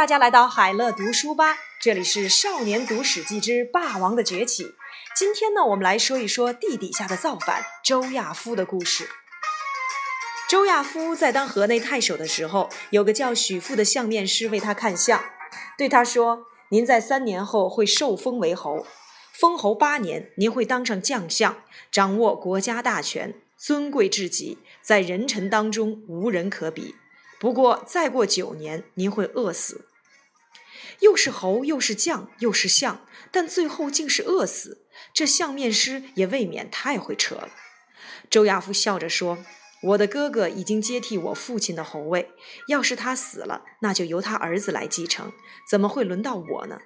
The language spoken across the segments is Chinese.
大家来到海乐读书吧，这里是《少年读史记之霸王的崛起》。今天呢，我们来说一说地底下的造反周亚夫的故事。周亚夫在当河内太守的时候，有个叫许富的相面师为他看相，对他说：“您在三年后会受封为侯，封侯八年，您会当上将相，掌握国家大权，尊贵至极，在人臣当中无人可比。不过再过九年，您会饿死。”又是侯，又是将，又是相，但最后竟是饿死。这相面师也未免太会扯了。周亚夫笑着说：“我的哥哥已经接替我父亲的侯位，要是他死了，那就由他儿子来继承，怎么会轮到我呢？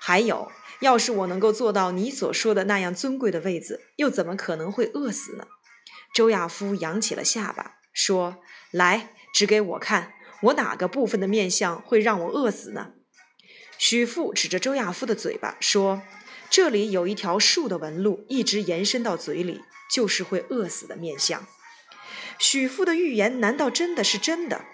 还有，要是我能够做到你所说的那样尊贵的位子，又怎么可能会饿死呢？”周亚夫扬起了下巴，说：“来，指给我看，我哪个部分的面相会让我饿死呢？”许父指着周亚夫的嘴巴说：“这里有一条树的纹路，一直延伸到嘴里，就是会饿死的面相。”许父的预言难道真的是真的？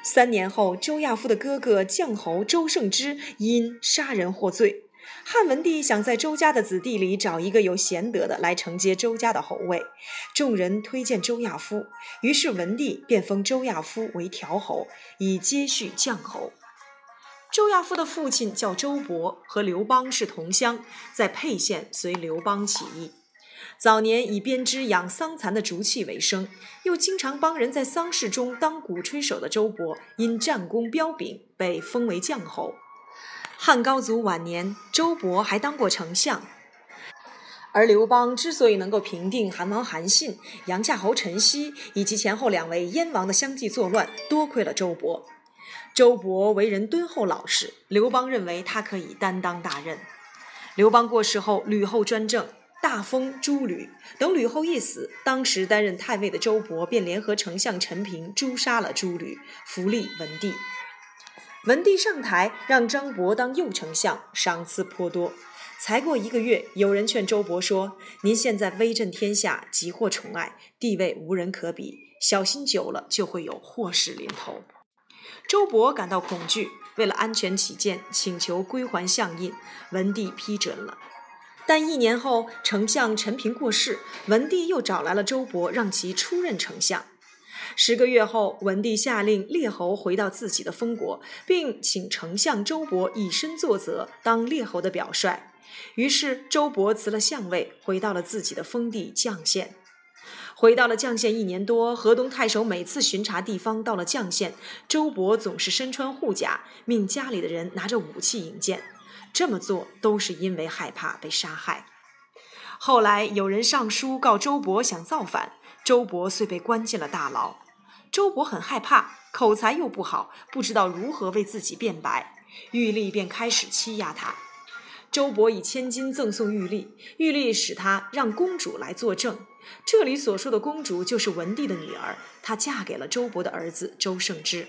三年后，周亚夫的哥哥绛侯周胜之因杀人获罪，汉文帝想在周家的子弟里找一个有贤德的来承接周家的侯位，众人推荐周亚夫，于是文帝便封周亚夫为条侯，以接续绛侯。周亚夫的父亲叫周勃，和刘邦是同乡，在沛县随刘邦起义。早年以编织养桑蚕的竹器为生，又经常帮人在丧事中当鼓吹手的周勃，因战功彪炳，被封为将侯。汉高祖晚年，周勃还当过丞相。而刘邦之所以能够平定韩王韩信、杨夏侯陈豨以及前后两位燕王的相继作乱，多亏了周勃。周勃为人敦厚老实，刘邦认为他可以担当大任。刘邦过世后，吕后专政，大封诸吕。等吕后一死，当时担任太尉的周勃便联合丞相陈平诛杀了诸吕，扶立文帝。文帝上台，让张伯当右丞相，赏赐颇多。才过一个月，有人劝周勃说：“您现在威震天下，极获宠爱，地位无人可比，小心久了就会有祸事临头。”周勃感到恐惧，为了安全起见，请求归还相印。文帝批准了。但一年后，丞相陈平过世，文帝又找来了周勃，让其出任丞相。十个月后，文帝下令列侯回到自己的封国，并请丞相周勃以身作则，当列侯的表率。于是，周勃辞了相位，回到了自己的封地绛县。回到了绛县一年多，河东太守每次巡查地方到了绛县，周勃总是身穿护甲，命家里的人拿着武器迎见。这么做都是因为害怕被杀害。后来有人上书告周勃想造反，周勃遂被关进了大牢。周勃很害怕，口才又不好，不知道如何为自己辩白，玉立便开始欺压他。周勃以千金赠送玉立，玉立使他让公主来作证。这里所说的公主就是文帝的女儿，她嫁给了周勃的儿子周胜之。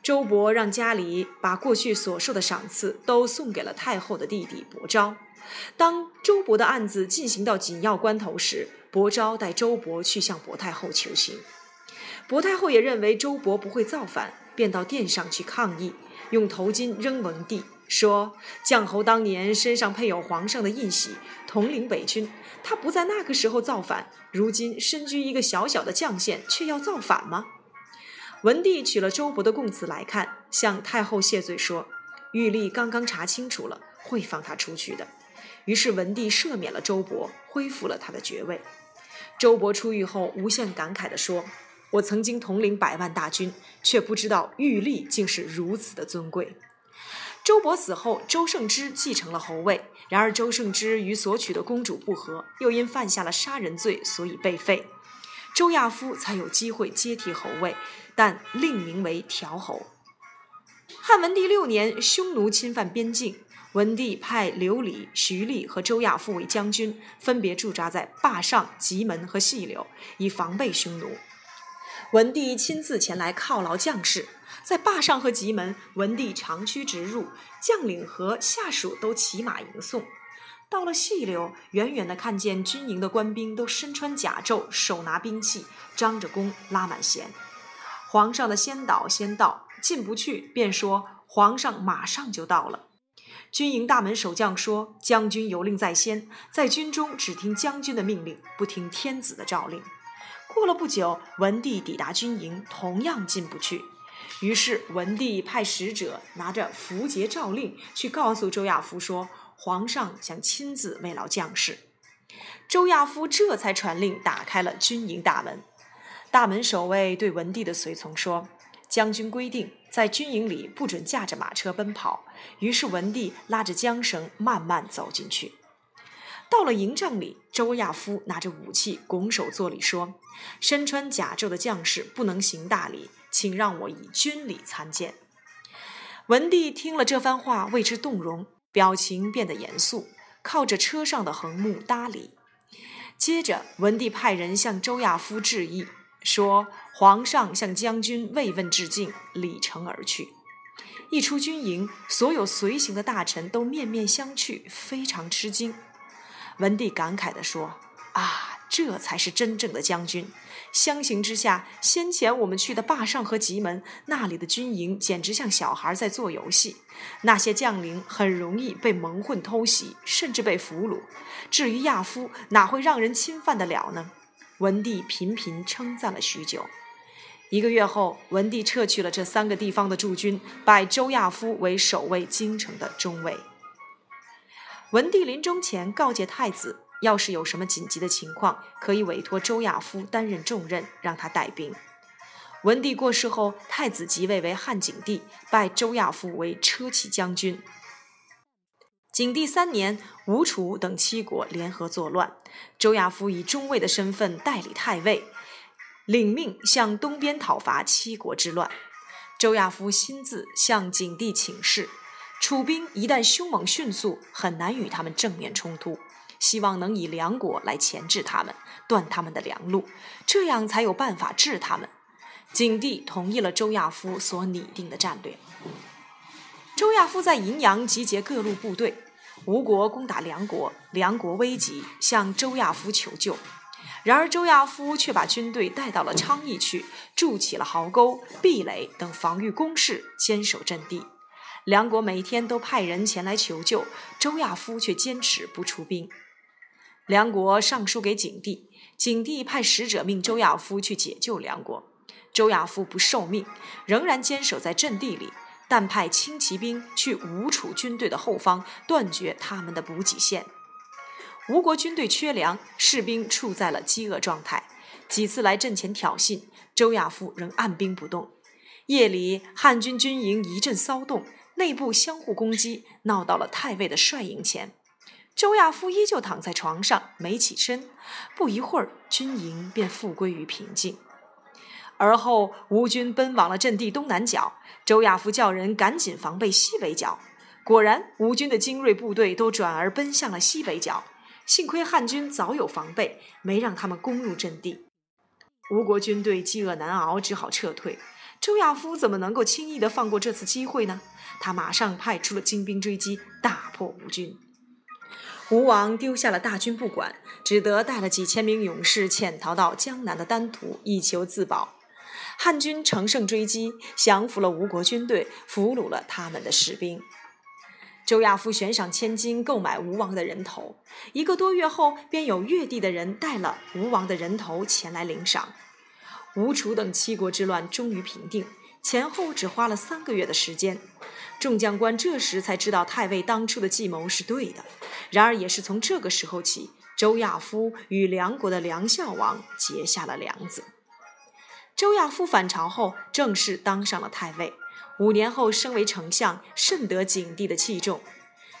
周勃让家里把过去所受的赏赐都送给了太后的弟弟伯昭。当周勃的案子进行到紧要关头时，伯昭带周勃去向伯太后求情。伯太后也认为周勃不会造反，便到殿上去抗议，用头巾扔文帝。说将侯当年身上配有皇上的印玺，统领北军。他不在那个时候造反，如今身居一个小小的绛县，却要造反吗？文帝取了周勃的供词来看，向太后谢罪说：“玉立刚刚查清楚了，会放他出去的。”于是文帝赦免了周勃，恢复了他的爵位。周勃出狱后，无限感慨地说：“我曾经统领百万大军，却不知道玉立竟是如此的尊贵。”周勃死后，周胜之继承了侯位。然而，周胜之与所娶的公主不和，又因犯下了杀人罪，所以被废。周亚夫才有机会接替侯位，但另名为条侯。汉文帝六年，匈奴侵犯边境，文帝派刘礼、徐厉和周亚夫为将军，分别驻扎在坝上、棘门和细柳，以防备匈奴。文帝亲自前来犒劳将士。在坝上和棘门，文帝长驱直入，将领和下属都骑马迎送。到了细柳，远远的看见军营的官兵都身穿甲胄，手拿兵器，张着弓，拉满弦。皇上的先导先到，进不去，便说：“皇上马上就到了。军营大门守将说：“将军有令在先，在军中只听将军的命令，不听天子的诏令。”过了不久，文帝抵达军营，同样进不去。于是文帝派使者拿着符节诏令去告诉周亚夫说：“皇上想亲自慰劳将士。”周亚夫这才传令打开了军营大门。大门守卫对文帝的随从说：“将军规定，在军营里不准驾着马车奔跑。”于是文帝拉着缰绳慢慢走进去。到了营帐里，周亚夫拿着武器拱手作礼说：“身穿甲胄的将士不能行大礼，请让我以军礼参见。”文帝听了这番话，为之动容，表情变得严肃，靠着车上的横木搭礼。接着，文帝派人向周亚夫致意。说：“皇上向将军慰问致敬，礼成而去。一出军营，所有随行的大臣都面面相觑，非常吃惊。文帝感慨地说：‘啊，这才是真正的将军！相形之下，先前我们去的霸上和棘门，那里的军营简直像小孩在做游戏。那些将领很容易被蒙混偷袭，甚至被俘虏。至于亚夫，哪会让人侵犯得了呢？’”文帝频频称赞了许久。一个月后，文帝撤去了这三个地方的驻军，拜周亚夫为守卫京城的中尉。文帝临终前告诫太子，要是有什么紧急的情况，可以委托周亚夫担任重任，让他带兵。文帝过世后，太子即位为汉景帝，拜周亚夫为车骑将军。景帝三年，吴楚等七国联合作乱，周亚夫以中尉的身份代理太尉，领命向东边讨伐七国之乱。周亚夫亲自向景帝请示，楚兵一旦凶猛迅速，很难与他们正面冲突，希望能以梁国来钳制他们，断他们的粮路，这样才有办法治他们。景帝同意了周亚夫所拟定的战略。周亚夫在荥阳集结各路部队，吴国攻打梁国，梁国危急，向周亚夫求救。然而周亚夫却把军队带到了昌邑去，筑起了壕沟、壁垒等防御工事，坚守阵地。梁国每天都派人前来求救，周亚夫却坚持不出兵。梁国上书给景帝，景帝派使者命周亚夫去解救梁国，周亚夫不受命，仍然坚守在阵地里。但派轻骑兵去吴楚军队的后方，断绝他们的补给线。吴国军队缺粮，士兵处在了饥饿状态。几次来阵前挑衅，周亚夫仍按兵不动。夜里，汉军军营一阵骚动，内部相互攻击，闹到了太尉的帅营前。周亚夫依旧躺在床上，没起身。不一会儿，军营便复归于平静。而后，吴军奔往了阵地东南角。周亚夫叫人赶紧防备西北角。果然，吴军的精锐部队都转而奔向了西北角。幸亏汉军早有防备，没让他们攻入阵地。吴国军队饥饿难熬，只好撤退。周亚夫怎么能够轻易地放过这次机会呢？他马上派出了精兵追击，大破吴军。吴王丢下了大军不管，只得带了几千名勇士潜逃到江南的丹徒，以求自保。汉军乘胜追击，降服了吴国军队，俘虏了他们的士兵。周亚夫悬赏千金购买吴王的人头，一个多月后，便有越地的人带了吴王的人头前来领赏。吴楚等七国之乱终于平定，前后只花了三个月的时间。众将官这时才知道太尉当初的计谋是对的。然而，也是从这个时候起，周亚夫与梁国的梁孝王结下了梁子。周亚夫返朝后，正式当上了太尉。五年后，升为丞相，甚得景帝的器重。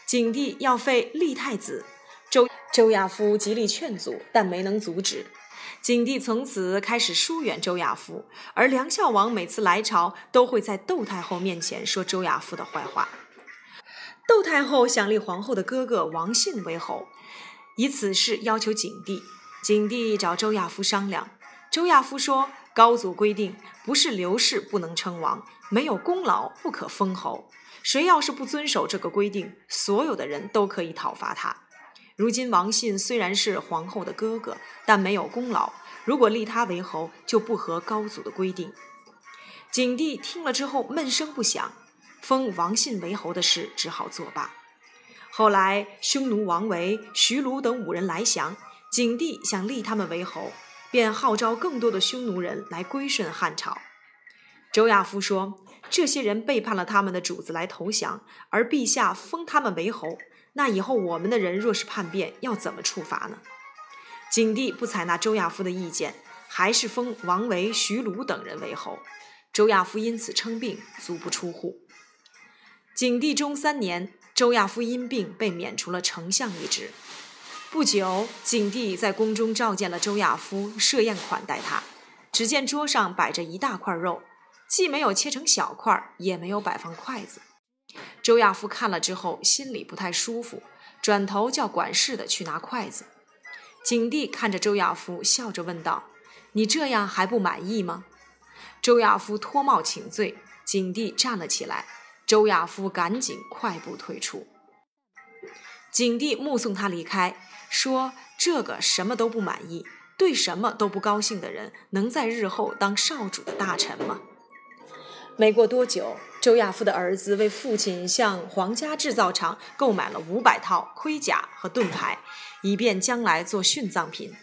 景帝要废立太子，周周亚夫极力劝阻，但没能阻止。景帝从此开始疏远周亚夫，而梁孝王每次来朝，都会在窦太后面前说周亚夫的坏话。窦太后想立皇后的哥哥王信为侯，以此事要求景帝。景帝找周亚夫商量，周亚夫说。高祖规定，不是刘氏不能称王，没有功劳不可封侯。谁要是不遵守这个规定，所有的人都可以讨伐他。如今王信虽然是皇后的哥哥，但没有功劳，如果立他为侯，就不合高祖的规定。景帝听了之后闷声不响。封王信为侯的事只好作罢。后来，匈奴王维、徐卢等五人来降，景帝想立他们为侯，便号召更多的匈奴人来归顺汉朝。周亚夫说：“这些人背叛了他们的主子来投降，而陛下封他们为侯，那以后我们的人若是叛变，要怎么处罚呢？”景帝不采纳周亚夫的意见，还是封王维、徐卢等人为侯。周亚夫因此称病，足不出户。景帝中三年，周亚夫因病被免除了丞相一职。不久，景帝在宫中召见了周亚夫，设宴款待他。只见桌上摆着一大块肉，既没有切成小块，也没有摆放筷子。周亚夫看了之后，心里不太舒服，转头叫管事的去拿筷子。景帝看着周亚夫，笑着问道：“你这样还不满意吗？”周亚夫脱帽请罪，景帝站了起来，周亚夫赶紧快步退出。景帝目送他离开，说：“这个什么都不满意，对什么都不高兴的人，能在日后当少主的大臣吗？”没过多久，周亚夫的儿子为父亲向皇家制造厂购买了五百套盔甲和盾牌。以便将来做殉葬品，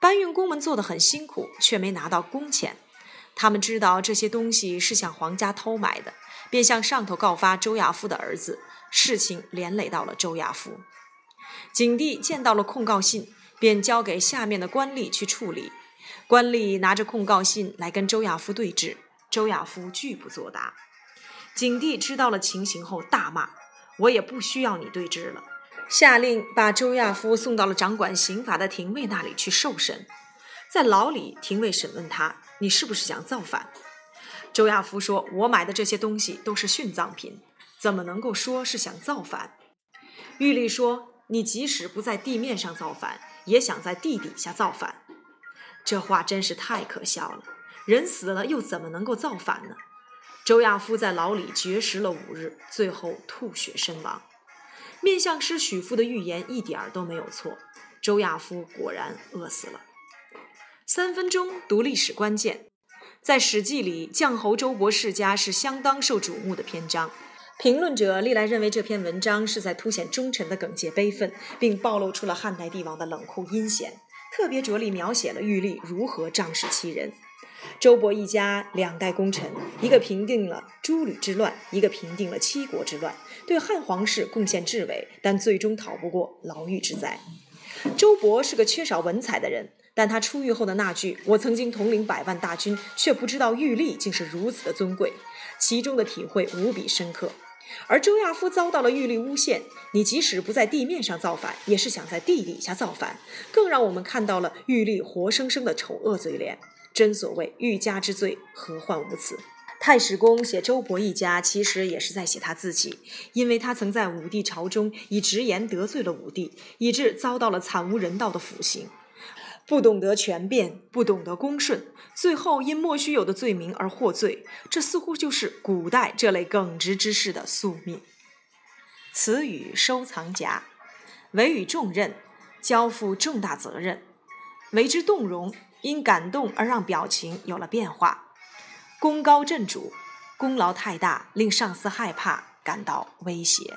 搬运工们做得很辛苦，却没拿到工钱。他们知道这些东西是向皇家偷买的，便向上头告发周亚夫的儿子。事情连累到了周亚夫。景帝见到了控告信，便交给下面的官吏去处理。官吏拿着控告信来跟周亚夫对质，周亚夫拒不作答。景帝知道了情形后大骂：“我也不需要你对质了。”下令把周亚夫送到了掌管刑法的廷尉那里去受审。在牢里，廷尉审问他：“你是不是想造反？”周亚夫说：“我买的这些东西都是殉葬品，怎么能够说是想造反？”狱吏说：“你即使不在地面上造反，也想在地底下造反。”这话真是太可笑了。人死了又怎么能够造反呢？周亚夫在牢里绝食了五日，最后吐血身亡。面相师许父的预言一点儿都没有错，周亚夫果然饿死了。三分钟读历史关键，在《史记》里，绛侯周勃世家是相当受瞩目的篇章。评论者历来认为这篇文章是在凸显忠臣的耿介悲愤，并暴露出了汉代帝王的冷酷阴险，特别着力描写了玉立如何仗势欺人。周勃一家两代功臣，一个平定了诸吕之乱，一个平定了七国之乱，对汉皇室贡献至伟，但最终逃不过牢狱之灾。周勃是个缺少文采的人，但他出狱后的那句“我曾经统领百万大军，却不知道玉立竟是如此的尊贵”，其中的体会无比深刻。而周亚夫遭到了玉立诬陷，你即使不在地面上造反，也是想在地底下造反，更让我们看到了玉立活生生的丑恶嘴脸。真所谓欲加之罪，何患无辞？太史公写周勃一家，其实也是在写他自己，因为他曾在武帝朝中以直言得罪了武帝，以致遭到了惨无人道的腐刑。不懂得权变，不懂得恭顺，最后因莫须有的罪名而获罪，这似乎就是古代这类耿直之士的宿命。词语收藏夹，委与重任，交付重大责任，为之动容。因感动而让表情有了变化，功高震主，功劳太大，令上司害怕，感到威胁。